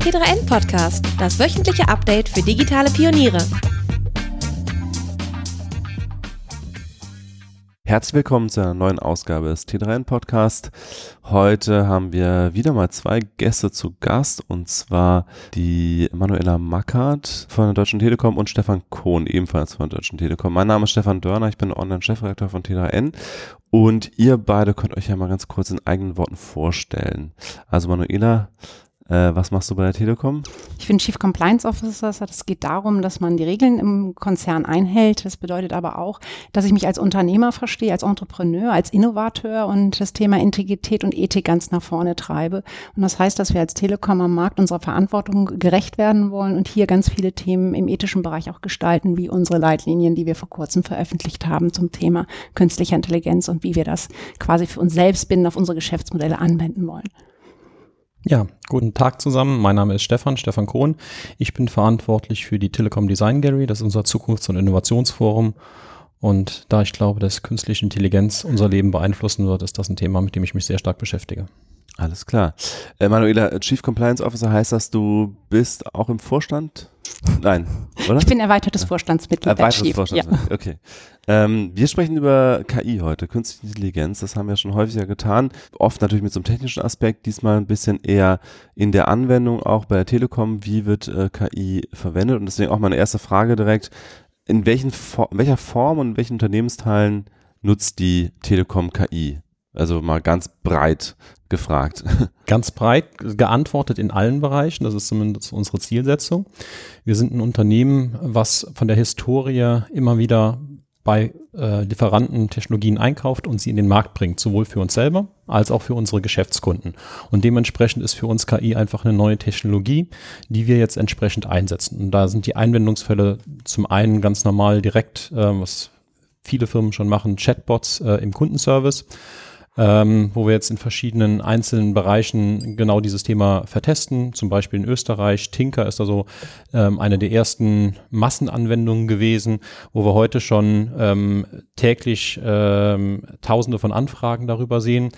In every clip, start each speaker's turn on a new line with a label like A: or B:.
A: T3N Podcast, das wöchentliche Update für digitale Pioniere.
B: Herzlich willkommen zu einer neuen Ausgabe des T3N Podcast. Heute haben wir wieder mal zwei Gäste zu Gast und zwar die Manuela Mackert von der Deutschen Telekom und Stefan Kohn, ebenfalls von der Deutschen Telekom. Mein Name ist Stefan Dörner, ich bin Online-Chefredakteur von T3N und ihr beide könnt euch ja mal ganz kurz in eigenen Worten vorstellen. Also Manuela, äh, was machst du bei der Telekom?
C: Ich bin Chief Compliance Officer. Es geht darum, dass man die Regeln im Konzern einhält. Das bedeutet aber auch, dass ich mich als Unternehmer verstehe, als Entrepreneur, als Innovateur und das Thema Integrität und Ethik ganz nach vorne treibe. Und das heißt, dass wir als Telekom am Markt unserer Verantwortung gerecht werden wollen und hier ganz viele Themen im ethischen Bereich auch gestalten, wie unsere Leitlinien, die wir vor kurzem veröffentlicht haben zum Thema künstlicher Intelligenz und wie wir das quasi für uns selbst binden auf unsere Geschäftsmodelle anwenden wollen.
D: Ja, guten Tag zusammen. Mein Name ist Stefan, Stefan Kohn. Ich bin verantwortlich für die Telekom Design Gallery. Das ist unser Zukunfts- und Innovationsforum. Und da ich glaube, dass künstliche Intelligenz unser Leben beeinflussen wird, ist das ein Thema, mit dem ich mich sehr stark beschäftige.
B: Alles klar. Äh, Manuela, Chief Compliance Officer heißt das, du bist auch im Vorstand? Nein,
C: oder? Ich bin erweitertes Vorstandsmitglied.
B: Erweitertes Vorstandsmitglied, ja. okay. Ähm, wir sprechen über KI heute, Künstliche Intelligenz. Das haben wir schon häufiger getan. Oft natürlich mit so einem technischen Aspekt, diesmal ein bisschen eher in der Anwendung auch bei der Telekom. Wie wird äh, KI verwendet? Und deswegen auch meine erste Frage direkt. In, welchen, in welcher Form und in welchen Unternehmensteilen nutzt die Telekom KI? Also mal ganz breit gefragt.
D: Ganz breit geantwortet in allen Bereichen. Das ist zumindest unsere Zielsetzung. Wir sind ein Unternehmen, was von der Historie immer wieder bei äh, Lieferanten Technologien einkauft und sie in den Markt bringt, sowohl für uns selber als auch für unsere Geschäftskunden. Und dementsprechend ist für uns KI einfach eine neue Technologie, die wir jetzt entsprechend einsetzen. Und da sind die Einwendungsfälle zum einen ganz normal direkt, äh, was viele Firmen schon machen, Chatbots äh, im Kundenservice ähm, wo wir jetzt in verschiedenen einzelnen Bereichen genau dieses Thema vertesten. Zum Beispiel in Österreich, Tinker ist da so ähm, eine der ersten Massenanwendungen gewesen, wo wir heute schon ähm, täglich ähm, Tausende von Anfragen darüber sehen.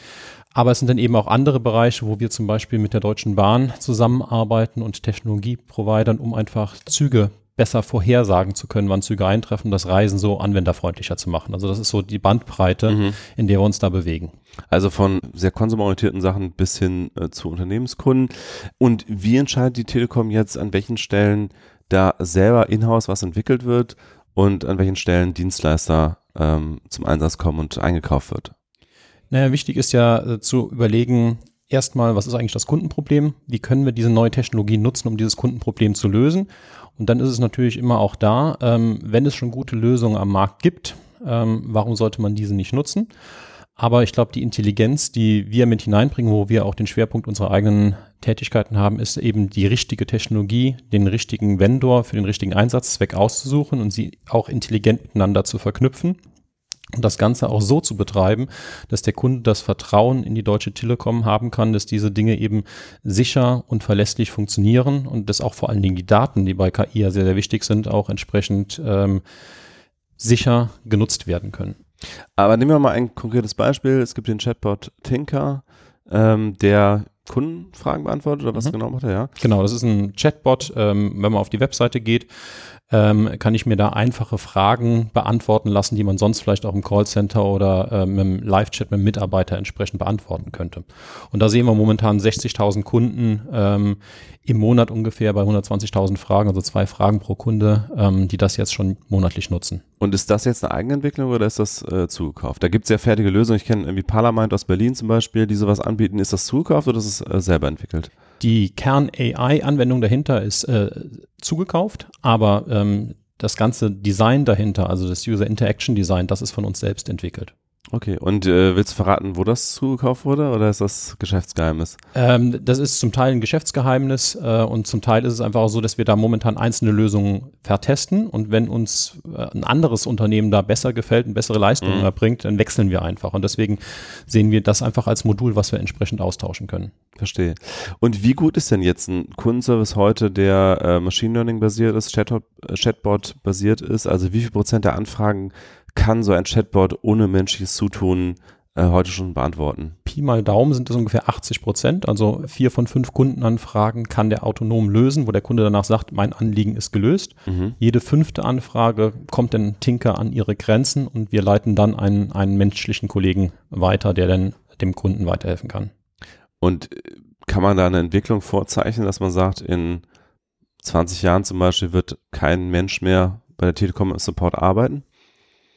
D: Aber es sind dann eben auch andere Bereiche, wo wir zum Beispiel mit der Deutschen Bahn zusammenarbeiten und Technologieprovidern, um einfach Züge besser vorhersagen zu können, wann Züge eintreffen, das Reisen so anwenderfreundlicher zu machen. Also das ist so die Bandbreite, mhm. in der wir uns da bewegen.
B: Also von sehr konsumorientierten Sachen bis hin äh, zu Unternehmenskunden. Und wie entscheidet die Telekom jetzt, an welchen Stellen da selber in-house was entwickelt wird und an welchen Stellen Dienstleister ähm, zum Einsatz kommen und eingekauft wird?
D: Naja, wichtig ist ja äh, zu überlegen, erstmal, was ist eigentlich das Kundenproblem? Wie können wir diese neue Technologie nutzen, um dieses Kundenproblem zu lösen? Und dann ist es natürlich immer auch da, ähm, wenn es schon gute Lösungen am Markt gibt, ähm, warum sollte man diese nicht nutzen? Aber ich glaube, die Intelligenz, die wir mit hineinbringen, wo wir auch den Schwerpunkt unserer eigenen Tätigkeiten haben, ist eben die richtige Technologie, den richtigen Vendor für den richtigen Einsatzzweck auszusuchen und sie auch intelligent miteinander zu verknüpfen und das Ganze auch so zu betreiben, dass der Kunde das Vertrauen in die Deutsche Telekom haben kann, dass diese Dinge eben sicher und verlässlich funktionieren und dass auch vor allen Dingen die Daten, die bei KI ja sehr, sehr wichtig sind, auch entsprechend ähm, sicher genutzt werden können.
B: Aber nehmen wir mal ein konkretes Beispiel. Es gibt den Chatbot Tinker, ähm, der Kundenfragen beantwortet oder was mhm. genau macht er, ja?
D: Genau, das ist ein Chatbot. Ähm, wenn man auf die Webseite geht, ähm, kann ich mir da einfache Fragen beantworten lassen, die man sonst vielleicht auch im Callcenter oder ähm, im Live-Chat mit Mitarbeiter entsprechend beantworten könnte. Und da sehen wir momentan 60.000 Kunden ähm, im Monat ungefähr bei 120.000 Fragen, also zwei Fragen pro Kunde, ähm, die das jetzt schon monatlich nutzen.
B: Und ist das jetzt eine eigene Entwicklung oder ist das äh, zugekauft? Da gibt es ja fertige Lösungen. Ich kenne irgendwie Parlament aus Berlin zum Beispiel, die sowas anbieten. Ist das zugekauft oder ist es äh, selber entwickelt?
D: Die Kern-AI-Anwendung dahinter ist äh, zugekauft, aber ähm, das ganze Design dahinter, also das User Interaction Design, das ist von uns selbst entwickelt.
B: Okay, und äh, willst du verraten, wo das zugekauft wurde oder ist das Geschäftsgeheimnis?
D: Ähm, das ist zum Teil ein Geschäftsgeheimnis äh, und zum Teil ist es einfach auch so, dass wir da momentan einzelne Lösungen vertesten und wenn uns äh, ein anderes Unternehmen da besser gefällt und bessere Leistungen mhm. erbringt, dann wechseln wir einfach und deswegen sehen wir das einfach als Modul, was wir entsprechend austauschen können.
B: Verstehe. Und wie gut ist denn jetzt ein Kundenservice heute, der äh, Machine Learning basiert ist, Chatbot, äh, Chatbot basiert ist? Also wie viel Prozent der Anfragen kann so ein Chatbot ohne menschliches Zutun äh, heute schon beantworten?
D: Pi mal Daumen sind das ungefähr 80 Prozent. Also vier von fünf Kundenanfragen kann der autonom lösen, wo der Kunde danach sagt, mein Anliegen ist gelöst. Mhm. Jede fünfte Anfrage kommt dann Tinker an ihre Grenzen und wir leiten dann einen, einen menschlichen Kollegen weiter, der dann dem Kunden weiterhelfen kann.
B: Und äh, kann man da eine Entwicklung vorzeichnen, dass man sagt, in 20 Jahren zum Beispiel wird kein Mensch mehr bei der Telekom Support arbeiten?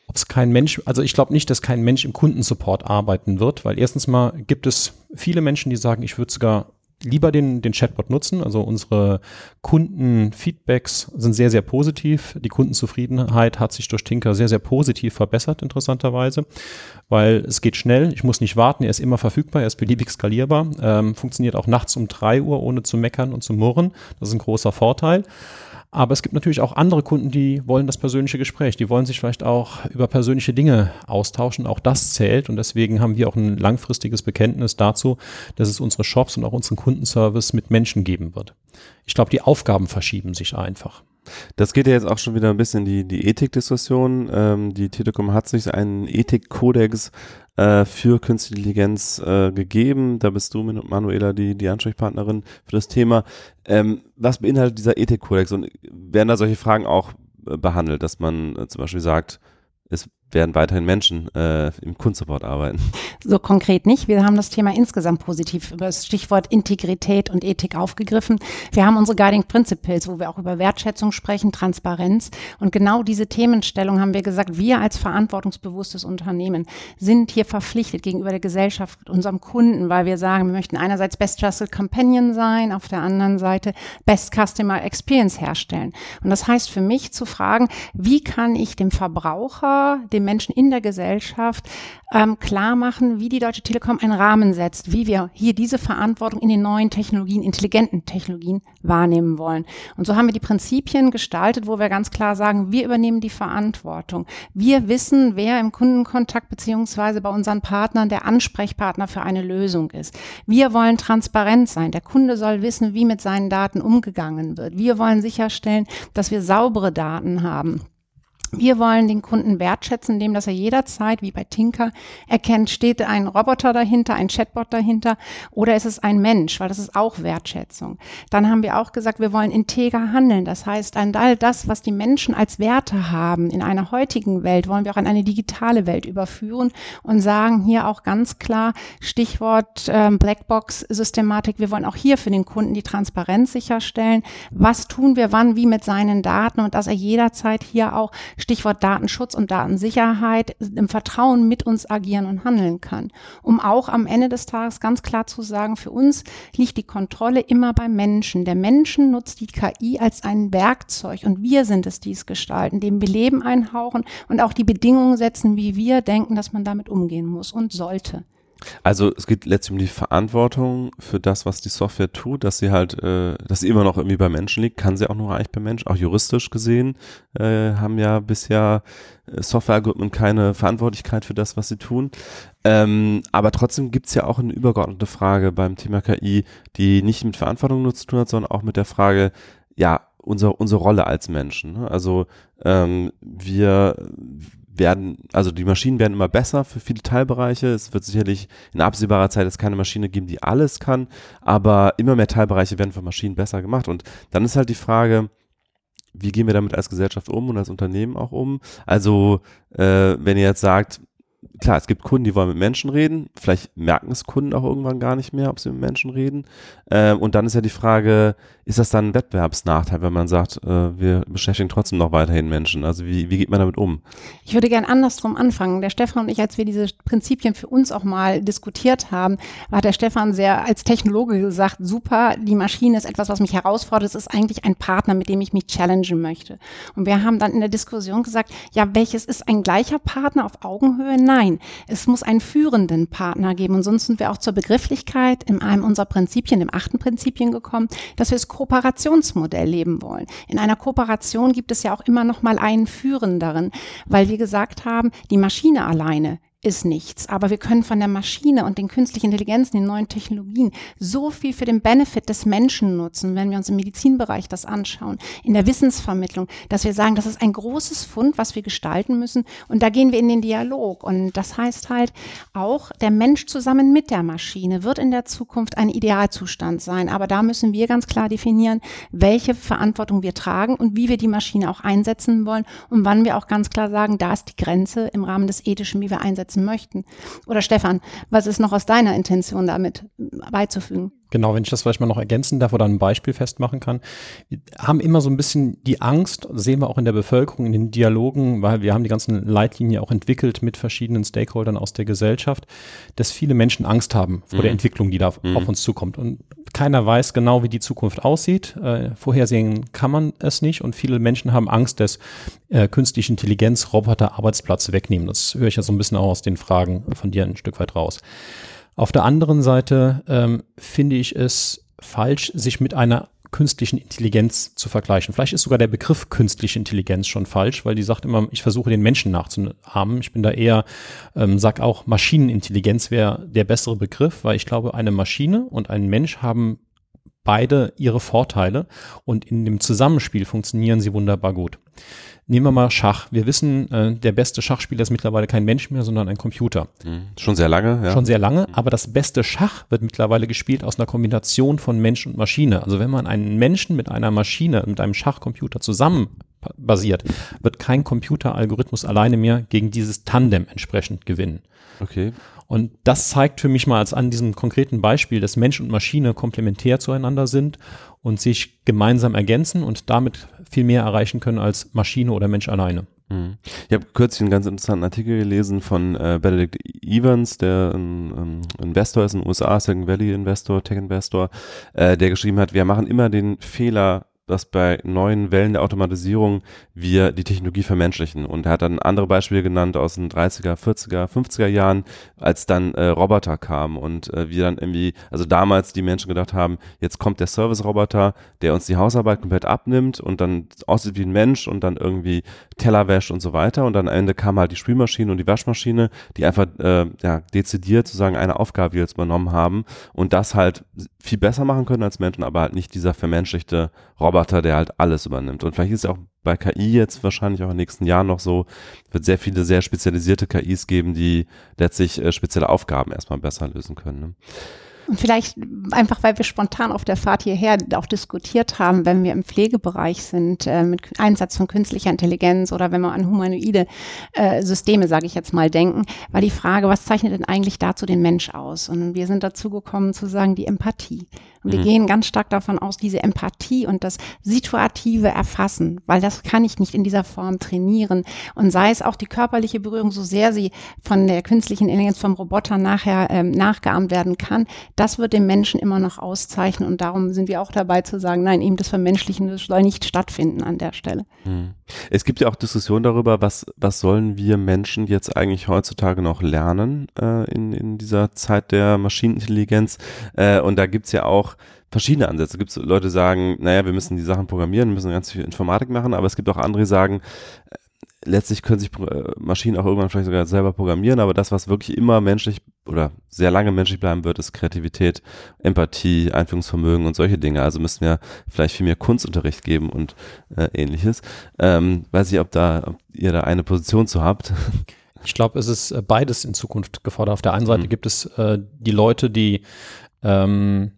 D: Ob es kein Mensch, also ich glaube nicht, dass kein Mensch im Kundensupport arbeiten wird, weil erstens mal gibt es viele Menschen, die sagen, ich würde sogar lieber den, den Chatbot nutzen. Also unsere Kundenfeedbacks sind sehr, sehr positiv. Die Kundenzufriedenheit hat sich durch Tinker sehr, sehr positiv verbessert, interessanterweise, weil es geht schnell. Ich muss nicht warten. Er ist immer verfügbar. Er ist beliebig skalierbar. Ähm, funktioniert auch nachts um drei Uhr, ohne zu meckern und zu murren. Das ist ein großer Vorteil. Aber es gibt natürlich auch andere Kunden, die wollen das persönliche Gespräch. Die wollen sich vielleicht auch über persönliche Dinge austauschen. Auch das zählt. Und deswegen haben wir auch ein langfristiges Bekenntnis dazu, dass es unsere Shops und auch unseren Kundenservice mit Menschen geben wird. Ich glaube, die Aufgaben verschieben sich einfach.
B: Das geht ja jetzt auch schon wieder ein bisschen in die, die Ethikdiskussion. Ähm, die Telekom hat sich einen Ethikkodex äh, für Künstliche Intelligenz äh, gegeben. Da bist du, Manuela, die, die Ansprechpartnerin für das Thema. Ähm, was beinhaltet dieser Ethikkodex und werden da solche Fragen auch äh, behandelt, dass man äh, zum Beispiel sagt, es werden weiterhin Menschen äh, im Kunstsupport arbeiten.
C: So konkret nicht. Wir haben das Thema insgesamt positiv über das Stichwort Integrität und Ethik aufgegriffen. Wir haben unsere Guiding Principles, wo wir auch über Wertschätzung sprechen, Transparenz. Und genau diese Themenstellung haben wir gesagt, wir als verantwortungsbewusstes Unternehmen sind hier verpflichtet gegenüber der Gesellschaft, unserem Kunden, weil wir sagen, wir möchten einerseits Best Trusted Companion sein, auf der anderen Seite Best Customer Experience herstellen. Und das heißt für mich zu fragen, wie kann ich dem Verbraucher, dem Menschen in der Gesellschaft ähm, klar machen, wie die Deutsche Telekom einen Rahmen setzt, wie wir hier diese Verantwortung in den neuen Technologien, intelligenten Technologien wahrnehmen wollen. Und so haben wir die Prinzipien gestaltet, wo wir ganz klar sagen, wir übernehmen die Verantwortung. Wir wissen, wer im Kundenkontakt beziehungsweise bei unseren Partnern der Ansprechpartner für eine Lösung ist. Wir wollen transparent sein. Der Kunde soll wissen, wie mit seinen Daten umgegangen wird. Wir wollen sicherstellen, dass wir saubere Daten haben. Wir wollen den Kunden wertschätzen, indem dass er jederzeit, wie bei Tinker, erkennt, steht ein Roboter dahinter, ein Chatbot dahinter oder ist es ein Mensch, weil das ist auch Wertschätzung. Dann haben wir auch gesagt, wir wollen integer handeln. Das heißt, an all das, was die Menschen als Werte haben in einer heutigen Welt, wollen wir auch in eine digitale Welt überführen und sagen hier auch ganz klar, Stichwort ähm, Blackbox-Systematik, wir wollen auch hier für den Kunden die Transparenz sicherstellen. Was tun wir wann, wie mit seinen Daten und dass er jederzeit hier auch Stichwort Datenschutz und Datensicherheit, im Vertrauen mit uns agieren und handeln kann. Um auch am Ende des Tages ganz klar zu sagen, für uns liegt die Kontrolle immer beim Menschen. Der Menschen nutzt die KI als ein Werkzeug und wir sind es, die es gestalten, dem wir Leben einhauchen und auch die Bedingungen setzen, wie wir denken, dass man damit umgehen muss und sollte.
B: Also es geht letztlich um die Verantwortung für das, was die Software tut, dass sie halt, äh, dass sie immer noch irgendwie bei Menschen liegt, kann sie auch nur eigentlich bei Menschen, auch juristisch gesehen, äh, haben ja bisher äh, Softwarealgorithmen keine Verantwortlichkeit für das, was sie tun. Ähm, aber trotzdem gibt's ja auch eine übergeordnete Frage beim Thema KI, die nicht mit Verantwortung nur zu tun hat, sondern auch mit der Frage, ja, unsere, unsere Rolle als Menschen. Ne? Also ähm, wir werden, also die Maschinen werden immer besser für viele Teilbereiche. Es wird sicherlich in absehbarer Zeit es keine Maschine geben, die alles kann, aber immer mehr Teilbereiche werden von Maschinen besser gemacht. Und dann ist halt die Frage, wie gehen wir damit als Gesellschaft um und als Unternehmen auch um? Also, äh, wenn ihr jetzt sagt, klar, es gibt Kunden, die wollen mit Menschen reden. Vielleicht merken es Kunden auch irgendwann gar nicht mehr, ob sie mit Menschen reden. Ähm, und dann ist ja die Frage, ist das dann ein Wettbewerbsnachteil, wenn man sagt, äh, wir beschäftigen trotzdem noch weiterhin Menschen? Also wie, wie geht man damit um?
C: Ich würde gern andersrum anfangen. Der Stefan und ich, als wir diese Prinzipien für uns auch mal diskutiert haben, hat der Stefan sehr als Technologe gesagt, super, die Maschine ist etwas, was mich herausfordert. Es ist eigentlich ein Partner, mit dem ich mich challengen möchte. Und wir haben dann in der Diskussion gesagt, ja, welches ist ein gleicher Partner auf Augenhöhe? Nein. Nein, es muss einen führenden Partner geben. Und sonst sind wir auch zur Begrifflichkeit in einem unserer Prinzipien, dem achten Prinzipien gekommen, dass wir das Kooperationsmodell leben wollen. In einer Kooperation gibt es ja auch immer noch mal einen Führenderen, weil wir gesagt haben, die Maschine alleine ist nichts. Aber wir können von der Maschine und den künstlichen Intelligenzen, den neuen Technologien so viel für den Benefit des Menschen nutzen, wenn wir uns im Medizinbereich das anschauen, in der Wissensvermittlung, dass wir sagen, das ist ein großes Fund, was wir gestalten müssen. Und da gehen wir in den Dialog. Und das heißt halt auch, der Mensch zusammen mit der Maschine wird in der Zukunft ein Idealzustand sein. Aber da müssen wir ganz klar definieren, welche Verantwortung wir tragen und wie wir die Maschine auch einsetzen wollen und wann wir auch ganz klar sagen, da ist die Grenze im Rahmen des Ethischen, wie wir einsetzen umsetzen möchten. Oder Stefan, was ist noch aus deiner Intention damit beizufügen?
D: Genau, wenn ich das vielleicht mal noch ergänzen darf oder ein Beispiel festmachen kann. Wir haben immer so ein bisschen die Angst, sehen wir auch in der Bevölkerung, in den Dialogen, weil wir haben die ganzen Leitlinien auch entwickelt mit verschiedenen Stakeholdern aus der Gesellschaft, dass viele Menschen Angst haben vor mhm. der Entwicklung, die da mhm. auf uns zukommt. Und keiner weiß genau, wie die Zukunft aussieht. Äh, vorhersehen kann man es nicht und viele Menschen haben Angst, dass äh, künstliche Intelligenz Roboter Arbeitsplätze wegnehmen. Das höre ich ja so ein bisschen auch aus den Fragen von dir ein Stück weit raus. Auf der anderen Seite ähm, finde ich es falsch, sich mit einer künstlichen Intelligenz zu vergleichen. Vielleicht ist sogar der Begriff künstliche Intelligenz schon falsch, weil die sagt immer, ich versuche den Menschen nachzuahmen. Ich bin da eher, ähm, sag auch, Maschinenintelligenz wäre der bessere Begriff, weil ich glaube, eine Maschine und ein Mensch haben beide ihre Vorteile und in dem Zusammenspiel funktionieren sie wunderbar gut. Nehmen wir mal Schach. Wir wissen, äh, der beste Schachspieler ist mittlerweile kein Mensch mehr, sondern ein Computer.
B: Mhm. Schon sehr lange,
D: ja. Schon sehr lange, aber das beste Schach wird mittlerweile gespielt aus einer Kombination von Mensch und Maschine. Also wenn man einen Menschen mit einer Maschine, mit einem Schachcomputer zusammen basiert, wird kein Computeralgorithmus alleine mehr gegen dieses Tandem entsprechend gewinnen.
B: Okay.
D: Und das zeigt für mich mal als an diesem konkreten Beispiel, dass Mensch und Maschine komplementär zueinander sind und sich gemeinsam ergänzen und damit viel mehr erreichen können als Maschine oder Mensch alleine.
B: Mhm. Ich habe kürzlich einen ganz interessanten Artikel gelesen von äh, Benedict Evans, der ein, ein Investor ist in den USA, Silicon Valley Investor, Tech Investor, äh, der geschrieben hat, wir machen immer den Fehler, dass bei neuen Wellen der Automatisierung wir die Technologie vermenschlichen. Und er hat dann andere Beispiele genannt aus den 30er, 40er, 50er Jahren, als dann äh, Roboter kamen und äh, wir dann irgendwie, also damals die Menschen gedacht haben, jetzt kommt der Service-Roboter, der uns die Hausarbeit komplett abnimmt und dann aussieht wie ein Mensch und dann irgendwie Teller wäscht und so weiter. Und dann am Ende kam halt die Spülmaschine und die Waschmaschine, die einfach äh, ja, dezidiert sozusagen eine Aufgabe jetzt übernommen haben und das halt viel besser machen können als Menschen, aber halt nicht dieser vermenschlichte Roboter der halt alles übernimmt. Und vielleicht ist es auch bei KI jetzt wahrscheinlich auch in den nächsten Jahren noch so, wird sehr viele sehr spezialisierte KIs geben, die letztlich äh, spezielle Aufgaben erstmal besser lösen können. Ne?
C: Und vielleicht einfach, weil wir spontan auf der Fahrt hierher auch diskutiert haben, wenn wir im Pflegebereich sind, äh, mit Einsatz von künstlicher Intelligenz oder wenn wir an humanoide äh, Systeme, sage ich jetzt mal, denken, war die Frage, was zeichnet denn eigentlich dazu den Mensch aus? Und wir sind dazu gekommen zu sagen, die Empathie. Und wir mhm. gehen ganz stark davon aus, diese Empathie und das situative Erfassen, weil das kann ich nicht in dieser Form trainieren. Und sei es auch die körperliche Berührung, so sehr sie von der künstlichen Intelligenz vom Roboter nachher ähm, nachgeahmt werden kann, das wird den Menschen immer noch auszeichnen. Und darum sind wir auch dabei zu sagen, nein, eben das Vermenschlichen das soll nicht stattfinden an der Stelle.
B: Mhm. Es gibt ja auch Diskussionen darüber, was, was sollen wir Menschen jetzt eigentlich heutzutage noch lernen äh, in, in dieser Zeit der Maschinenintelligenz. Äh, und da gibt's ja auch verschiedene Ansätze. Gibt es Leute, die sagen, naja, wir müssen die Sachen programmieren, müssen ganz viel Informatik machen, aber es gibt auch andere, die sagen, äh, letztlich können sich äh, Maschinen auch irgendwann vielleicht sogar selber programmieren, aber das, was wirklich immer menschlich oder sehr lange menschlich bleiben wird, ist Kreativität, Empathie, Einführungsvermögen und solche Dinge. Also müssten wir vielleicht viel mehr Kunstunterricht geben und äh, ähnliches. Ähm, weiß ich, ob da, ob ihr da eine Position zu habt.
D: Ich glaube, es ist äh, beides in Zukunft gefordert. Auf der einen Seite mhm. gibt es äh, die Leute, die ähm,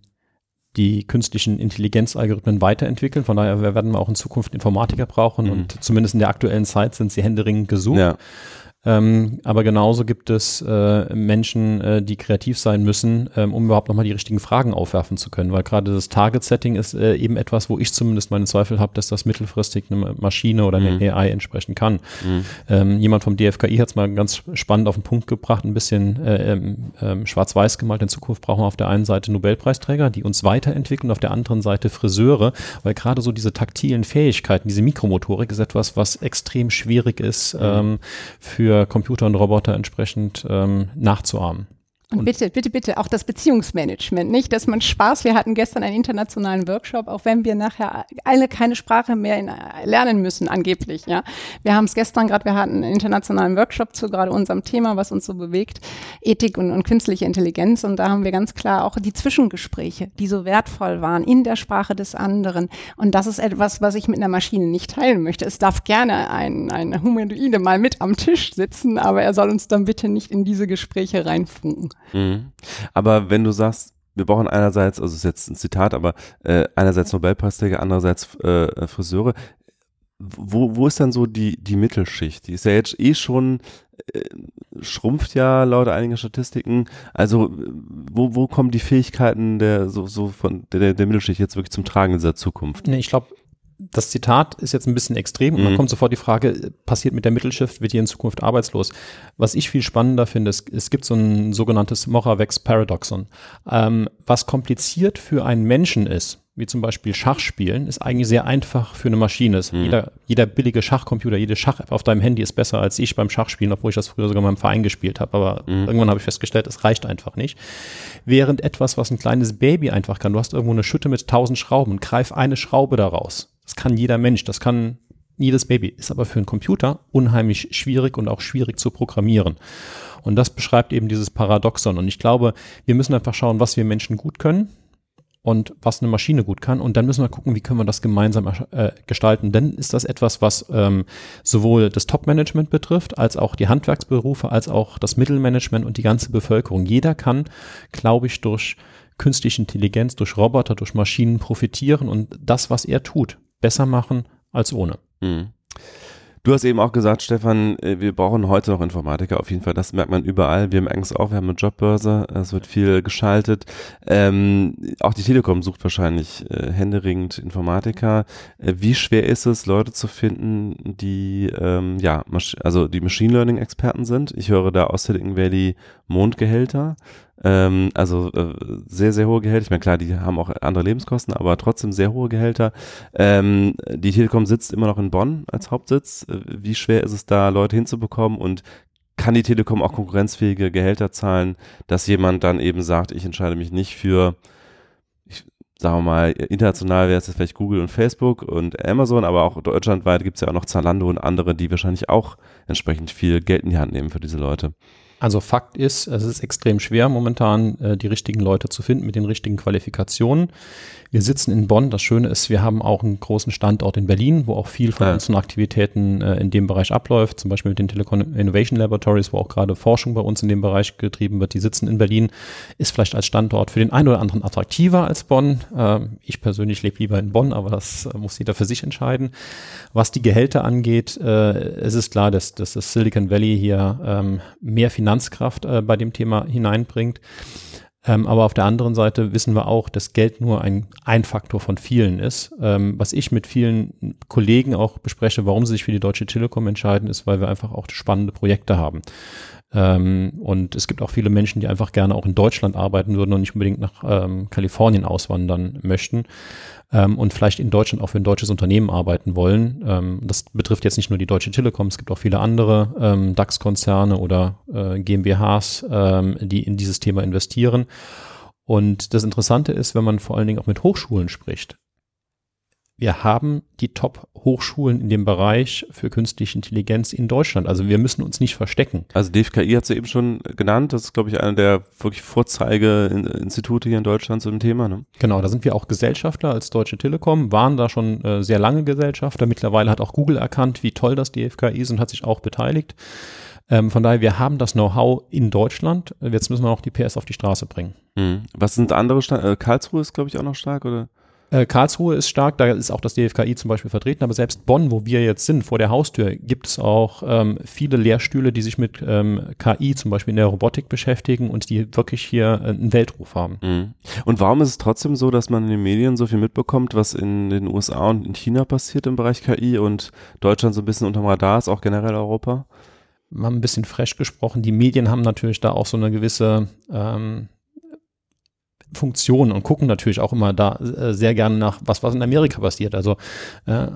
D: die künstlichen Intelligenzalgorithmen weiterentwickeln. Von daher werden wir auch in Zukunft Informatiker brauchen mhm. und zumindest in der aktuellen Zeit sind sie händeringend gesucht. Ja. Ähm, aber genauso gibt es äh, Menschen, äh, die kreativ sein müssen, ähm, um überhaupt nochmal die richtigen Fragen aufwerfen zu können. Weil gerade das Target-Setting ist äh, eben etwas, wo ich zumindest meine Zweifel habe, dass das mittelfristig eine Maschine oder eine mhm. AI entsprechen kann. Mhm. Ähm, jemand vom DFKI hat es mal ganz spannend auf den Punkt gebracht, ein bisschen äh, ähm, ähm, schwarz-weiß gemalt. In Zukunft brauchen wir auf der einen Seite Nobelpreisträger, die uns weiterentwickeln, auf der anderen Seite Friseure, weil gerade so diese taktilen Fähigkeiten, diese Mikromotorik ist etwas, was extrem schwierig ist mhm. ähm, Computer und Roboter entsprechend ähm, nachzuahmen.
C: Und, und, bitte, bitte, bitte, auch das Beziehungsmanagement, nicht, dass man Spaß, wir hatten gestern einen internationalen Workshop, auch wenn wir nachher alle keine Sprache mehr in, lernen müssen, angeblich, ja. Wir haben es gestern gerade, wir hatten einen internationalen Workshop zu gerade unserem Thema, was uns so bewegt, Ethik und, und künstliche Intelligenz. Und da haben wir ganz klar auch die Zwischengespräche, die so wertvoll waren in der Sprache des anderen. Und das ist etwas, was ich mit einer Maschine nicht teilen möchte. Es darf gerne ein, ein Humanoide mal mit am Tisch sitzen, aber er soll uns dann bitte nicht in diese Gespräche reinfunken.
B: Mhm. Aber wenn du sagst, wir brauchen einerseits, also ist jetzt ein Zitat, aber äh, einerseits Nobelpreisträger, andererseits äh, Friseure. Wo, wo ist dann so die, die Mittelschicht? Die ist ja jetzt eh schon, äh, schrumpft ja laut einiger Statistiken. Also wo, wo kommen die Fähigkeiten der, so, so von der, der Mittelschicht jetzt wirklich zum Tragen in dieser Zukunft?
D: Nee, ich glaube, das Zitat ist jetzt ein bisschen extrem und mhm. dann kommt sofort die Frage, passiert mit der Mittelschicht, wird die in Zukunft arbeitslos? Was ich viel spannender finde, ist, es gibt so ein sogenanntes Moravec-Paradoxon. Ähm, was kompliziert für einen Menschen ist, wie zum Beispiel Schachspielen, ist eigentlich sehr einfach für eine Maschine. Mhm. Jeder, jeder billige Schachcomputer, jede Schach-App auf deinem Handy ist besser als ich beim Schachspielen, obwohl ich das früher sogar mal im Verein gespielt habe. Aber mhm. irgendwann habe ich festgestellt, es reicht einfach nicht. Während etwas, was ein kleines Baby einfach kann, du hast irgendwo eine Schütte mit tausend Schrauben, greif eine Schraube daraus das kann jeder Mensch, das kann jedes Baby, ist aber für einen Computer unheimlich schwierig und auch schwierig zu programmieren. Und das beschreibt eben dieses Paradoxon. Und ich glaube, wir müssen einfach schauen, was wir Menschen gut können und was eine Maschine gut kann. Und dann müssen wir gucken, wie können wir das gemeinsam äh, gestalten. Denn ist das etwas, was ähm, sowohl das Top-Management betrifft, als auch die Handwerksberufe, als auch das Mittelmanagement und die ganze Bevölkerung. Jeder kann, glaube ich, durch künstliche Intelligenz, durch Roboter, durch Maschinen profitieren und das, was er tut, besser machen als ohne. Mhm.
B: Du hast eben auch gesagt, Stefan, äh, wir brauchen heute noch Informatiker auf jeden Fall. Das merkt man überall. Wir merken es auch, wir haben eine Jobbörse, es wird viel geschaltet. Ähm, auch die Telekom sucht wahrscheinlich äh, händeringend Informatiker. Äh, wie schwer ist es, Leute zu finden, die ähm, ja, also die Machine Learning Experten sind? Ich höre da aus Silicon Valley Mondgehälter. Ähm, also äh, sehr, sehr hohe Gehälter. Ich meine, klar, die haben auch andere Lebenskosten, aber trotzdem sehr hohe Gehälter. Ähm, die Telekom sitzt immer noch in Bonn als Hauptsitz. Äh, wie schwer ist es da, Leute hinzubekommen und kann die Telekom auch konkurrenzfähige Gehälter zahlen, dass jemand dann eben sagt, ich entscheide mich nicht für, ich sagen wir mal, international wäre es jetzt vielleicht Google und Facebook und Amazon, aber auch deutschlandweit gibt es ja auch noch Zalando und andere, die wahrscheinlich auch entsprechend viel Geld in die Hand nehmen für diese Leute.
D: Also Fakt ist, es ist extrem schwer momentan äh, die richtigen Leute zu finden mit den richtigen Qualifikationen. Wir sitzen in Bonn. Das Schöne ist, wir haben auch einen großen Standort in Berlin, wo auch viel von ja. unseren Aktivitäten äh, in dem Bereich abläuft. Zum Beispiel mit den Telecom Innovation Laboratories, wo auch gerade Forschung bei uns in dem Bereich getrieben wird. Die sitzen in Berlin. Ist vielleicht als Standort für den einen oder anderen attraktiver als Bonn. Äh, ich persönlich lebe lieber in Bonn, aber das äh, muss jeder für sich entscheiden. Was die Gehälter angeht, äh, es ist klar, dass, dass das Silicon Valley hier ähm, mehr Finanzkraft äh, bei dem Thema hineinbringt. Ähm, aber auf der anderen Seite wissen wir auch, dass Geld nur ein, ein Faktor von vielen ist. Ähm, was ich mit vielen Kollegen auch bespreche, warum sie sich für die Deutsche Telekom entscheiden, ist, weil wir einfach auch spannende Projekte haben. Ähm, und es gibt auch viele Menschen, die einfach gerne auch in Deutschland arbeiten würden und nicht unbedingt nach ähm, Kalifornien auswandern möchten ähm, und vielleicht in Deutschland auch für ein deutsches Unternehmen arbeiten wollen. Ähm, das betrifft jetzt nicht nur die Deutsche Telekom, es gibt auch viele andere ähm, DAX-Konzerne oder äh, GmbHs, ähm, die in dieses Thema investieren. Und das Interessante ist, wenn man vor allen Dingen auch mit Hochschulen spricht, wir haben die Top-Hochschulen in dem Bereich für künstliche Intelligenz in Deutschland. Also wir müssen uns nicht verstecken.
B: Also DFKI hat sie eben schon genannt. Das ist, glaube ich, einer der wirklich Vorzeigeinstitute hier in Deutschland zu dem Thema. Ne?
D: Genau, da sind wir auch Gesellschafter als Deutsche Telekom, waren da schon äh, sehr lange Gesellschafter. Mittlerweile hat auch Google erkannt, wie toll das DFKI ist und hat sich auch beteiligt. Ähm, von daher, wir haben das Know-how in Deutschland. Jetzt müssen wir noch die PS auf die Straße bringen.
B: Hm. Was sind andere Stand äh, Karlsruhe ist, glaube ich, auch noch stark, oder?
D: Äh, Karlsruhe ist stark, da ist auch das DFKI zum Beispiel vertreten, aber selbst Bonn, wo wir jetzt sind, vor der Haustür, gibt es auch ähm, viele Lehrstühle, die sich mit ähm, KI zum Beispiel in der Robotik beschäftigen und die wirklich hier äh, einen Weltruf haben.
B: Mhm. Und warum ist es trotzdem so, dass man in den Medien so viel mitbekommt, was in den USA und in China passiert im Bereich KI und Deutschland so ein bisschen unterm Radar ist, auch generell Europa?
D: Wir haben ein bisschen fresh gesprochen. Die Medien haben natürlich da auch so eine gewisse ähm, Funktionen und gucken natürlich auch immer da äh, sehr gerne nach, was was in Amerika passiert. Also äh,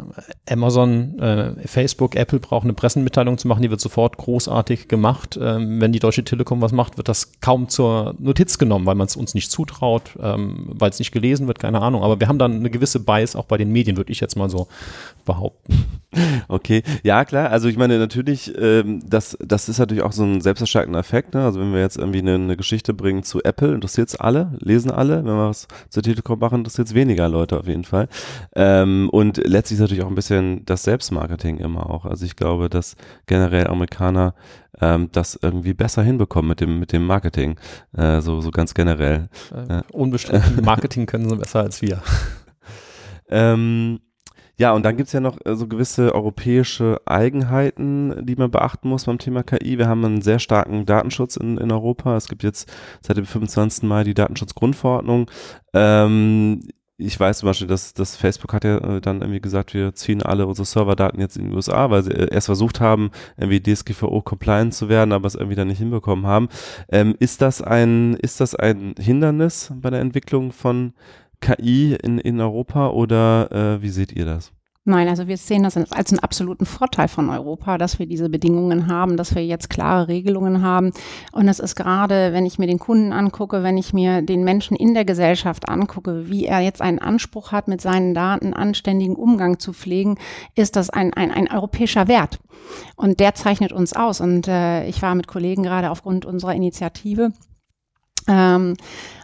D: Amazon, äh, Facebook, Apple brauchen eine Pressemitteilung zu machen, die wird sofort großartig gemacht. Ähm, wenn die Deutsche Telekom was macht, wird das kaum zur Notiz genommen, weil man es uns nicht zutraut, ähm, weil es nicht gelesen wird, keine Ahnung. Aber wir haben dann eine gewisse Bias auch bei den Medien, würde ich jetzt mal so behaupten.
B: Okay, ja klar, also ich meine natürlich, ähm, das, das ist natürlich auch so ein selbsterstärkender Effekt, ne? also wenn wir jetzt irgendwie eine, eine Geschichte bringen zu Apple, interessiert es alle, lesen alle, wenn wir was zur Telekom machen, interessiert es weniger Leute auf jeden Fall ähm, und letztlich ist natürlich auch ein bisschen das Selbstmarketing immer auch, also ich glaube, dass generell Amerikaner ähm, das irgendwie besser hinbekommen mit dem, mit dem Marketing, äh, so, so ganz generell.
D: Äh, unbestritten, Marketing können sie besser als wir.
B: ähm, ja, und dann gibt's ja noch äh, so gewisse europäische Eigenheiten, die man beachten muss beim Thema KI. Wir haben einen sehr starken Datenschutz in, in Europa. Es gibt jetzt seit dem 25. Mai die Datenschutzgrundverordnung. Ähm, ich weiß zum Beispiel, dass, dass Facebook hat ja äh, dann irgendwie gesagt, wir ziehen alle unsere Serverdaten jetzt in die USA, weil sie äh, erst versucht haben, irgendwie DSGVO-compliant zu werden, aber es irgendwie dann nicht hinbekommen haben. Ähm, ist das ein, ist das ein Hindernis bei der Entwicklung von KI in, in Europa oder äh, wie seht ihr das?
C: Nein, also wir sehen das als einen absoluten Vorteil von Europa, dass wir diese Bedingungen haben, dass wir jetzt klare Regelungen haben. Und es ist gerade, wenn ich mir den Kunden angucke, wenn ich mir den Menschen in der Gesellschaft angucke, wie er jetzt einen Anspruch hat, mit seinen Daten anständigen Umgang zu pflegen, ist das ein, ein, ein europäischer Wert. Und der zeichnet uns aus. Und äh, ich war mit Kollegen gerade aufgrund unserer Initiative ähm, äh,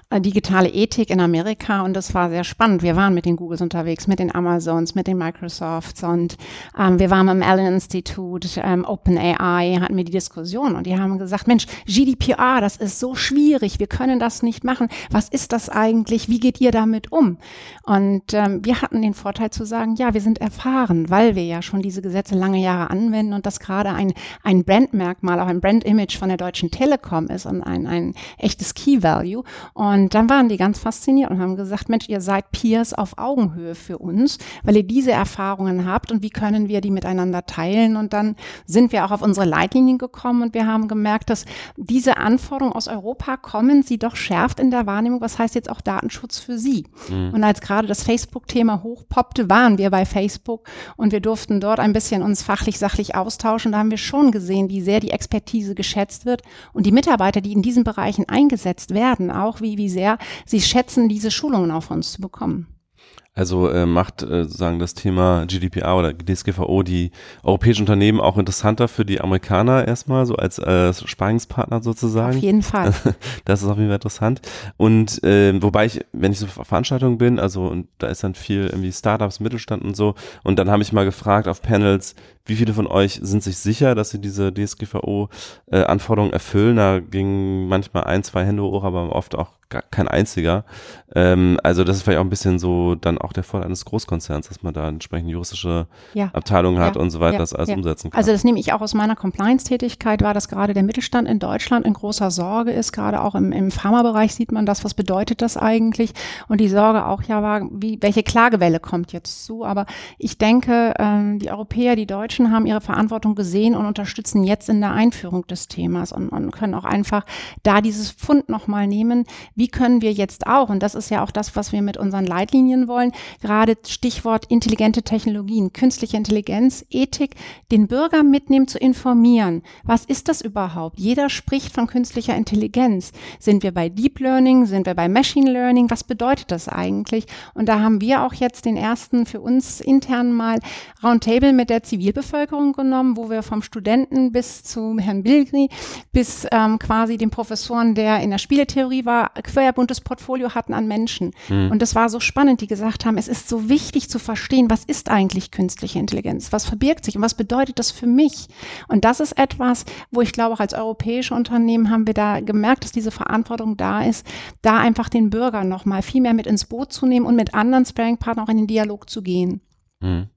C: digitale Ethik in Amerika und das war sehr spannend. Wir waren mit den Googles unterwegs, mit den Amazons, mit den Microsofts und ähm, wir waren am Allen Institute, ähm, OpenAI, hatten wir die Diskussion und die haben gesagt, Mensch, GDPR, das ist so schwierig, wir können das nicht machen. Was ist das eigentlich? Wie geht ihr damit um? Und ähm, wir hatten den Vorteil zu sagen, ja, wir sind erfahren, weil wir ja schon diese Gesetze lange Jahre anwenden und das gerade ein, ein Brandmerkmal, auch ein Brand-Image von der Deutschen Telekom ist und ein, ein echtes Key-Value. Und und dann waren die ganz fasziniert und haben gesagt, Mensch, ihr seid Peers auf Augenhöhe für uns, weil ihr diese Erfahrungen habt und wie können wir die miteinander teilen? Und dann sind wir auch auf unsere Leitlinien gekommen und wir haben gemerkt, dass diese Anforderungen aus Europa kommen, sie doch schärft in der Wahrnehmung, was heißt jetzt auch Datenschutz für sie. Mhm. Und als gerade das Facebook-Thema hochpoppte, waren wir bei Facebook und wir durften dort ein bisschen uns fachlich, sachlich austauschen. Da haben wir schon gesehen, wie sehr die Expertise geschätzt wird und die Mitarbeiter, die in diesen Bereichen eingesetzt werden, auch wie, wie wie sehr sie schätzen, diese Schulungen auf uns zu bekommen.
B: Also äh, macht äh, sozusagen das Thema GDPR oder DSGVO die europäischen Unternehmen auch interessanter für die Amerikaner erstmal, so als äh, Sparingspartner sozusagen.
C: Auf jeden Fall.
B: das ist auf jeden Fall interessant. Und äh, wobei ich, wenn ich so auf Veranstaltungen bin, also und da ist dann viel irgendwie Startups, Mittelstand und so, und dann habe ich mal gefragt auf Panels, wie viele von euch sind sich sicher, dass sie diese DSGVO-Anforderungen äh, erfüllen? Da gingen manchmal ein, zwei Hände hoch, aber oft auch gar kein einziger. Ähm, also das ist vielleicht auch ein bisschen so dann auch der Vorteil eines Großkonzerns, dass man da entsprechend juristische ja. Abteilungen hat ja. und so weiter, ja. das alles umsetzen kann.
C: Also das nehme ich auch aus meiner Compliance-Tätigkeit war, dass gerade der Mittelstand in Deutschland in großer Sorge ist. Gerade auch im, im Pharmabereich sieht man das. Was bedeutet das eigentlich? Und die Sorge auch ja war, wie, welche Klagewelle kommt jetzt zu? Aber ich denke, ähm, die Europäer, die Deutschen, haben ihre Verantwortung gesehen und unterstützen jetzt in der Einführung des Themas und, und können auch einfach da dieses Pfund nochmal nehmen. Wie können wir jetzt auch, und das ist ja auch das, was wir mit unseren Leitlinien wollen, gerade Stichwort intelligente Technologien, künstliche Intelligenz, Ethik, den Bürger mitnehmen zu informieren. Was ist das überhaupt? Jeder spricht von künstlicher Intelligenz. Sind wir bei Deep Learning? Sind wir bei Machine Learning? Was bedeutet das eigentlich? Und da haben wir auch jetzt den ersten für uns intern mal Roundtable mit der Zivilbevölkerung Bevölkerung genommen, wo wir vom Studenten bis zu Herrn Bilgri bis ähm, quasi dem Professoren, der in der Spieletheorie war, querbuntes Portfolio hatten an Menschen. Mhm. Und das war so spannend, die gesagt haben, es ist so wichtig zu verstehen, was ist eigentlich künstliche Intelligenz? Was verbirgt sich und was bedeutet das für mich? Und das ist etwas, wo ich glaube, auch als europäische Unternehmen haben wir da gemerkt, dass diese Verantwortung da ist, da einfach den Bürger nochmal viel mehr mit ins Boot zu nehmen und mit anderen Sparing-Partnern auch in den Dialog zu gehen.
B: Mhm.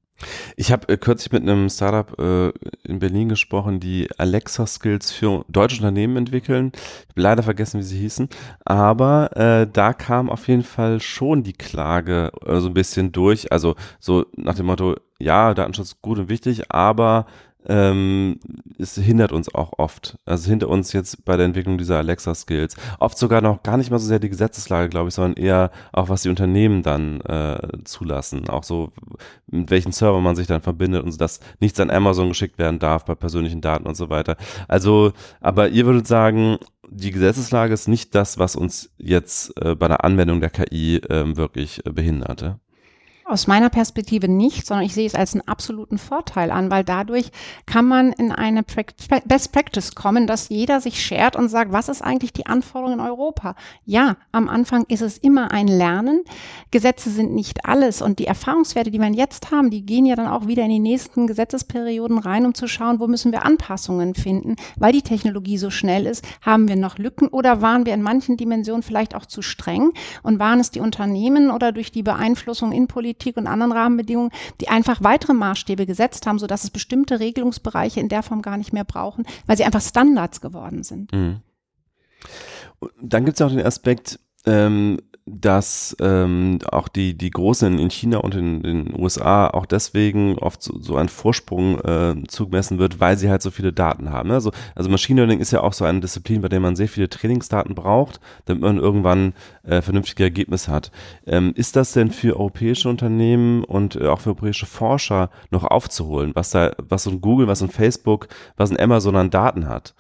B: Ich habe äh, kürzlich mit einem Startup äh, in Berlin gesprochen, die Alexa-Skills für deutsche Unternehmen entwickeln. Ich habe leider vergessen, wie sie hießen. Aber äh, da kam auf jeden Fall schon die Klage äh, so ein bisschen durch. Also so nach dem Motto, ja, Datenschutz ist gut und wichtig, aber ähm, es hindert uns auch oft. Also hinter uns jetzt bei der Entwicklung dieser Alexa-Skills. Oft sogar noch gar nicht mal so sehr die Gesetzeslage, glaube ich, sondern eher auch, was die Unternehmen dann äh, zulassen. Auch so, mit welchen Server man sich dann verbindet und so, dass nichts an Amazon geschickt werden darf bei persönlichen Daten und so weiter. Also, aber ihr würdet sagen, die Gesetzeslage ist nicht das, was uns jetzt äh, bei der Anwendung der KI äh, wirklich behinderte.
C: Aus meiner Perspektive nicht, sondern ich sehe es als einen absoluten Vorteil an, weil dadurch kann man in eine Best Practice kommen, dass jeder sich schert und sagt, was ist eigentlich die Anforderung in Europa? Ja, am Anfang ist es immer ein Lernen. Gesetze sind nicht alles und die Erfahrungswerte, die wir jetzt haben, die gehen ja dann auch wieder in die nächsten Gesetzesperioden rein, um zu schauen, wo müssen wir Anpassungen finden, weil die Technologie so schnell ist, haben wir noch Lücken oder waren wir in manchen Dimensionen vielleicht auch zu streng und waren es die Unternehmen oder durch die Beeinflussung in Politik Politik und anderen Rahmenbedingungen, die einfach weitere Maßstäbe gesetzt haben, sodass es bestimmte Regelungsbereiche in der Form gar nicht mehr brauchen, weil sie einfach Standards geworden sind. Mhm.
B: Dann gibt es auch den Aspekt, ähm, dass ähm, auch die, die Großen in China und in den USA auch deswegen oft so, so ein Vorsprung äh, zugemessen wird, weil sie halt so viele Daten haben. Ne? Also, also Machine Learning ist ja auch so eine Disziplin, bei der man sehr viele Trainingsdaten braucht, damit man irgendwann äh, vernünftige Ergebnisse hat. Ähm, ist das denn für europäische Unternehmen und äh, auch für europäische Forscher noch aufzuholen, was da, was so ein Google, was so ein Facebook, was ein Amazon an Daten hat?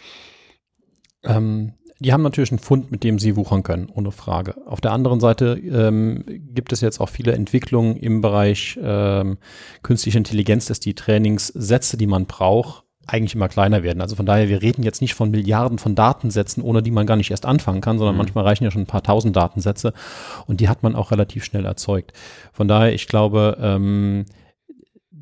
D: Ähm, die haben natürlich einen Fund, mit dem sie wuchern können, ohne Frage. Auf der anderen Seite ähm, gibt es jetzt auch viele Entwicklungen im Bereich ähm, künstliche Intelligenz, dass die Trainingssätze, die man braucht, eigentlich immer kleiner werden. Also von daher, wir reden jetzt nicht von Milliarden von Datensätzen, ohne die man gar nicht erst anfangen kann, sondern mhm. manchmal reichen ja schon ein paar tausend Datensätze und die hat man auch relativ schnell erzeugt. Von daher, ich glaube, ähm,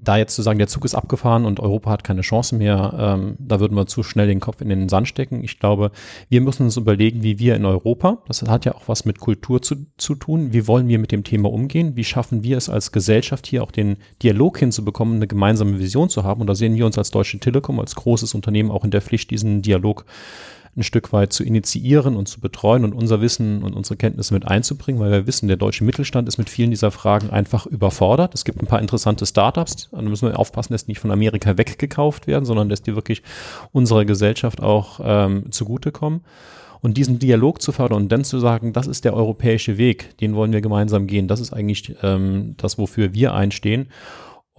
D: da jetzt zu sagen, der Zug ist abgefahren und Europa hat keine Chance mehr, ähm, da würden wir zu schnell den Kopf in den Sand stecken. Ich glaube, wir müssen uns überlegen, wie wir in Europa, das hat ja auch was mit Kultur zu, zu tun, wie wollen wir mit dem Thema umgehen, wie schaffen wir es als Gesellschaft hier auch den Dialog hinzubekommen, eine gemeinsame Vision zu haben. Und da sehen wir uns als Deutsche Telekom, als großes Unternehmen auch in der Pflicht, diesen Dialog ein Stück weit zu initiieren und zu betreuen und unser Wissen und unsere Kenntnisse mit einzubringen, weil wir wissen, der deutsche Mittelstand ist mit vielen dieser Fragen einfach überfordert. Es gibt ein paar interessante Startups, da müssen wir aufpassen, dass die nicht von Amerika weggekauft werden, sondern dass die wirklich unserer Gesellschaft auch ähm, zugutekommen. Und diesen Dialog zu fördern und dann zu sagen, das ist der europäische Weg, den wollen wir gemeinsam gehen, das ist eigentlich ähm, das, wofür wir einstehen.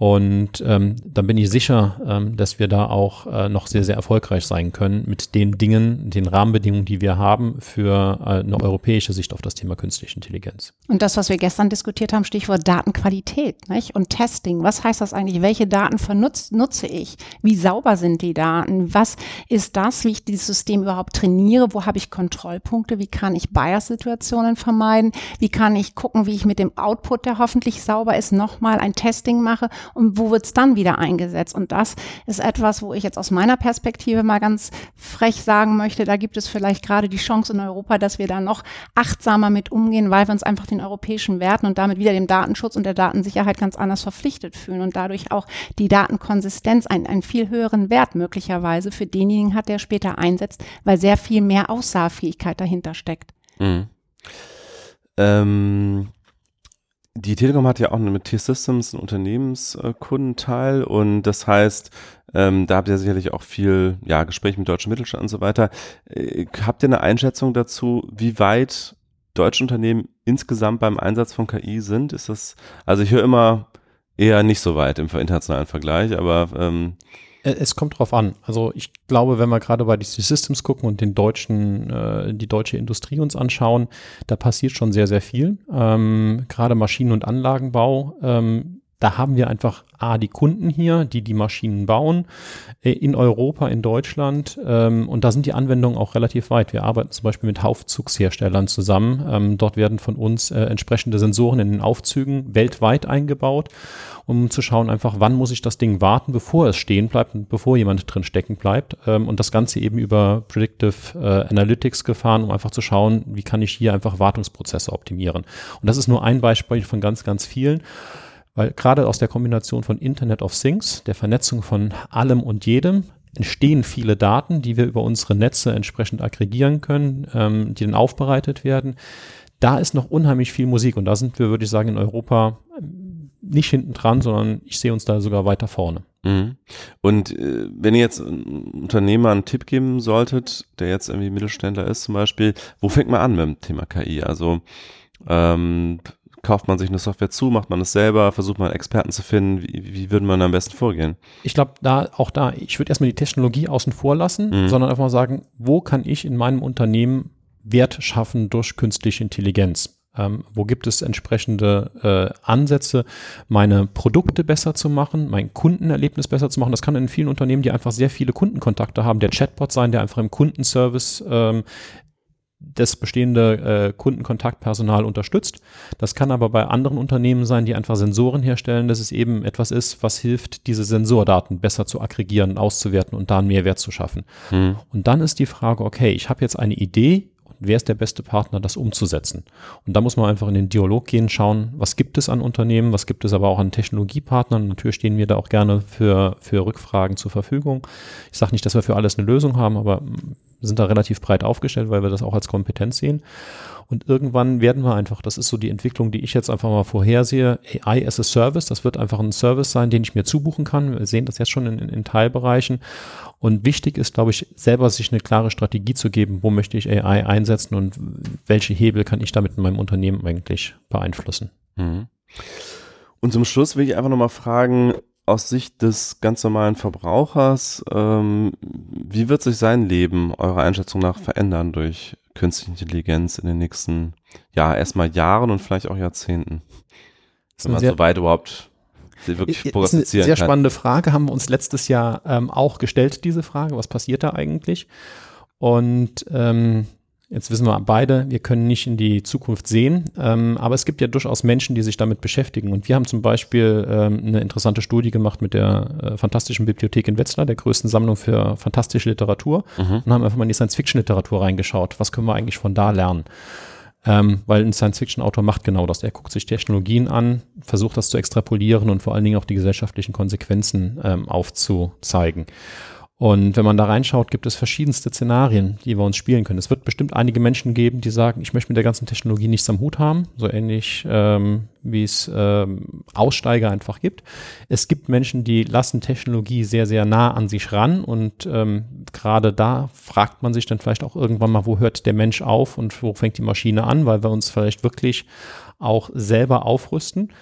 D: Und ähm, dann bin ich sicher, ähm, dass wir da auch äh, noch sehr, sehr erfolgreich sein können mit den Dingen, den Rahmenbedingungen, die wir haben für äh, eine europäische Sicht auf das Thema künstliche Intelligenz.
C: Und das, was wir gestern diskutiert haben, Stichwort Datenqualität nicht? und Testing. Was heißt das eigentlich? Welche Daten vernutze nutze ich? Wie sauber sind die Daten? Was ist das, wie ich dieses System überhaupt trainiere? Wo habe ich Kontrollpunkte? Wie kann ich Bias-Situationen vermeiden? Wie kann ich gucken, wie ich mit dem Output, der hoffentlich sauber ist, nochmal ein Testing mache? Und wo wird es dann wieder eingesetzt? Und das ist etwas, wo ich jetzt aus meiner Perspektive mal ganz frech sagen möchte, da gibt es vielleicht gerade die Chance in Europa, dass wir da noch achtsamer mit umgehen, weil wir uns einfach den europäischen Werten und damit wieder dem Datenschutz und der Datensicherheit ganz anders verpflichtet fühlen und dadurch auch die Datenkonsistenz einen, einen viel höheren Wert möglicherweise für denjenigen hat, der später einsetzt, weil sehr viel mehr Aussagefähigkeit dahinter steckt. Mhm.
B: Ähm die Telekom hat ja auch mit T-Systems einen Unternehmenskundenteil und das heißt, ähm, da habt ihr sicherlich auch viel ja, Gespräch mit deutschen Mittelstand und so weiter. Äh, habt ihr eine Einschätzung dazu, wie weit deutsche Unternehmen insgesamt beim Einsatz von KI sind? Ist das, also ich höre immer eher nicht so weit im internationalen Vergleich, aber ähm,
D: äh, es kommt drauf an. Also ich glaube, wenn wir gerade bei DC Systems gucken und den deutschen, äh, die deutsche Industrie uns anschauen, da passiert schon sehr, sehr viel. Ähm, gerade Maschinen- und Anlagenbau. Ähm, da haben wir einfach A, die Kunden hier, die die Maschinen bauen, äh, in Europa, in Deutschland. Ähm, und da sind die Anwendungen auch relativ weit. Wir arbeiten zum Beispiel mit Aufzugsherstellern zusammen. Ähm, dort werden von uns äh, entsprechende Sensoren in den Aufzügen weltweit eingebaut um zu schauen einfach, wann muss ich das Ding warten, bevor es stehen bleibt und bevor jemand drin stecken bleibt. Ähm, und das Ganze eben über Predictive äh, Analytics gefahren, um einfach zu schauen, wie kann ich hier einfach Wartungsprozesse optimieren. Und das ist nur ein Beispiel von ganz, ganz vielen. Weil gerade aus der Kombination von Internet of Things, der Vernetzung von allem und jedem, entstehen viele Daten, die wir über unsere Netze entsprechend aggregieren können, ähm, die dann aufbereitet werden. Da ist noch unheimlich viel Musik und da sind wir, würde ich sagen, in Europa nicht hinten dran, sondern ich sehe uns da sogar weiter vorne.
B: Mhm. Und äh, wenn ihr jetzt einem Unternehmer einen Tipp geben solltet, der jetzt irgendwie Mittelständler ist zum Beispiel, wo fängt man an mit dem Thema KI? Also ähm, kauft man sich eine Software zu, macht man es selber, versucht man Experten zu finden, wie, wie würde man am besten vorgehen?
D: Ich glaube, da auch da, ich würde erstmal die Technologie außen vor lassen, mhm. sondern einfach mal sagen, wo kann ich in meinem Unternehmen Wert schaffen durch künstliche Intelligenz? Ähm, wo gibt es entsprechende äh, Ansätze, meine Produkte besser zu machen, mein Kundenerlebnis besser zu machen. Das kann in vielen Unternehmen, die einfach sehr viele Kundenkontakte haben, der Chatbot sein, der einfach im Kundenservice ähm, das bestehende äh, Kundenkontaktpersonal unterstützt. Das kann aber bei anderen Unternehmen sein, die einfach Sensoren herstellen, dass es eben etwas ist, was hilft, diese Sensordaten besser zu aggregieren, auszuwerten und da einen Mehrwert zu schaffen. Hm. Und dann ist die Frage, okay, ich habe jetzt eine Idee, wer ist der beste Partner, das umzusetzen? Und da muss man einfach in den Dialog gehen, schauen, was gibt es an Unternehmen, was gibt es aber auch an Technologiepartnern. Natürlich stehen wir da auch gerne für, für Rückfragen zur Verfügung. Ich sage nicht, dass wir für alles eine Lösung haben, aber sind da relativ breit aufgestellt, weil wir das auch als Kompetenz sehen. Und irgendwann werden wir einfach, das ist so die Entwicklung, die ich jetzt einfach mal vorhersehe, AI as a Service, das wird einfach ein Service sein, den ich mir zubuchen kann. Wir sehen das jetzt schon in, in Teilbereichen. Und wichtig ist, glaube ich, selber sich eine klare Strategie zu geben, wo möchte ich AI einsetzen und welche Hebel kann ich damit in meinem Unternehmen eigentlich beeinflussen. Mhm.
B: Und zum Schluss will ich einfach nochmal fragen, aus Sicht des ganz normalen Verbrauchers, ähm, wie wird sich sein Leben eurer Einschätzung nach verändern durch künstliche Intelligenz in den nächsten, ja, erstmal Jahren und vielleicht auch Jahrzehnten? Wenn man so weit überhaupt wirklich
D: prognostizieren kann. Das ist eine sehr kann. spannende Frage, haben wir uns letztes Jahr ähm, auch gestellt, diese Frage, was passiert da eigentlich? Und ähm, Jetzt wissen wir beide, wir können nicht in die Zukunft sehen, ähm, aber es gibt ja durchaus Menschen, die sich damit beschäftigen. Und wir haben zum Beispiel ähm, eine interessante Studie gemacht mit der äh, Fantastischen Bibliothek in Wetzlar, der größten Sammlung für fantastische Literatur, mhm. und haben einfach mal in die Science-Fiction-Literatur reingeschaut. Was können wir eigentlich von da lernen? Ähm, weil ein Science-Fiction-Autor macht genau das. Er guckt sich Technologien an, versucht das zu extrapolieren und vor allen Dingen auch die gesellschaftlichen Konsequenzen ähm, aufzuzeigen. Und wenn man da reinschaut, gibt es verschiedenste Szenarien, die wir uns spielen können. Es wird bestimmt einige Menschen geben, die sagen, ich möchte mit der ganzen Technologie nichts am Hut haben, so ähnlich ähm, wie es ähm, Aussteiger einfach gibt. Es gibt Menschen, die lassen Technologie sehr, sehr nah an sich ran und ähm, gerade da fragt man sich dann vielleicht auch irgendwann mal, wo hört der Mensch auf und wo fängt die Maschine an, weil wir uns vielleicht wirklich auch selber aufrüsten.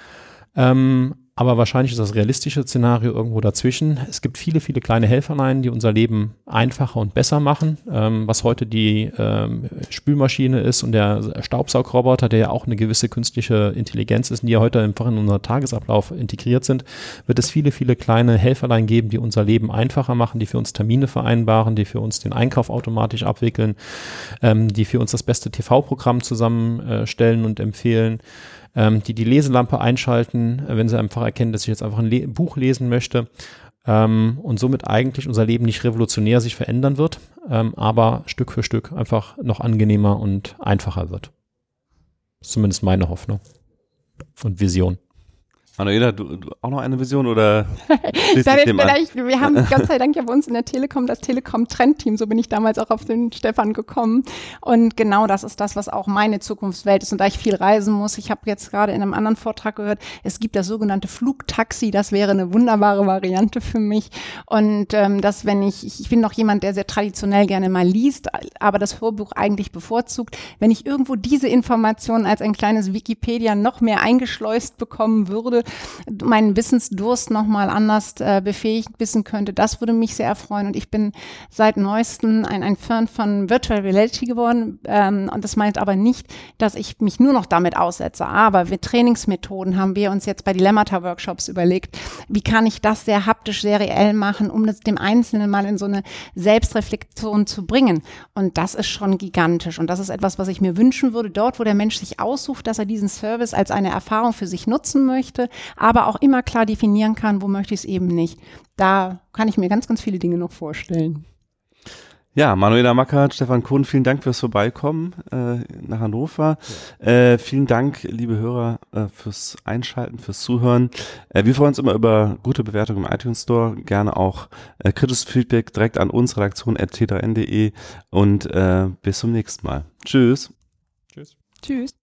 D: Ähm, aber wahrscheinlich ist das realistische Szenario irgendwo dazwischen. Es gibt viele, viele kleine Helferlein, die unser Leben einfacher und besser machen. Ähm, was heute die ähm, Spülmaschine ist und der Staubsaugroboter, der ja auch eine gewisse künstliche Intelligenz ist, die ja heute einfach in unser Tagesablauf integriert sind, wird es viele, viele kleine Helferlein geben, die unser Leben einfacher machen, die für uns Termine vereinbaren, die für uns den Einkauf automatisch abwickeln, ähm, die für uns das beste TV-Programm zusammenstellen und empfehlen ähm, die die Leselampe einschalten, äh, wenn sie einfach erkennen, dass ich jetzt einfach ein Le Buch lesen möchte ähm, und somit eigentlich unser Leben nicht revolutionär sich verändern wird, ähm, aber Stück für Stück einfach noch angenehmer und einfacher wird. Zumindest meine Hoffnung und Vision.
B: Manuela, du, du auch noch eine Vision oder?
C: vielleicht, wir haben Gott sei Dank ja bei uns in der Telekom das Telekom-Trendteam, so bin ich damals auch auf den Stefan gekommen. Und genau das ist das, was auch meine Zukunftswelt ist. Und da ich viel reisen muss, ich habe jetzt gerade in einem anderen Vortrag gehört, es gibt das sogenannte Flugtaxi, das wäre eine wunderbare Variante für mich. Und ähm, dass wenn ich, ich bin noch jemand, der sehr traditionell gerne mal liest, aber das Hörbuch eigentlich bevorzugt, wenn ich irgendwo diese Informationen als ein kleines Wikipedia noch mehr eingeschleust bekommen würde, meinen Wissensdurst nochmal anders äh, befähigt wissen könnte. Das würde mich sehr erfreuen. Und ich bin seit neuestem ein, ein Fan von Virtual Reality geworden. Ähm, und das meint aber nicht, dass ich mich nur noch damit aussetze. Aber mit Trainingsmethoden haben wir uns jetzt bei Dilemmata-Workshops überlegt, wie kann ich das sehr haptisch, sehr reell machen, um das dem Einzelnen mal in so eine Selbstreflexion zu bringen. Und das ist schon gigantisch. Und das ist etwas, was ich mir wünschen würde, dort, wo der Mensch sich aussucht, dass er diesen Service als eine Erfahrung für sich nutzen möchte, aber auch immer klar definieren kann, wo möchte ich es eben nicht. Da kann ich mir ganz, ganz viele Dinge noch vorstellen.
B: Ja, Manuela Mackert, Stefan Kuhn, vielen Dank fürs Vorbeikommen äh, nach Hannover. Äh, vielen Dank, liebe Hörer, äh, fürs Einschalten, fürs Zuhören. Äh, wir freuen uns immer über gute Bewertungen im iTunes Store. Gerne auch äh, kritisches Feedback direkt an uns, redaktion.t3n.de und äh, bis zum nächsten Mal. Tschüss.
C: Tschüss. Tschüss.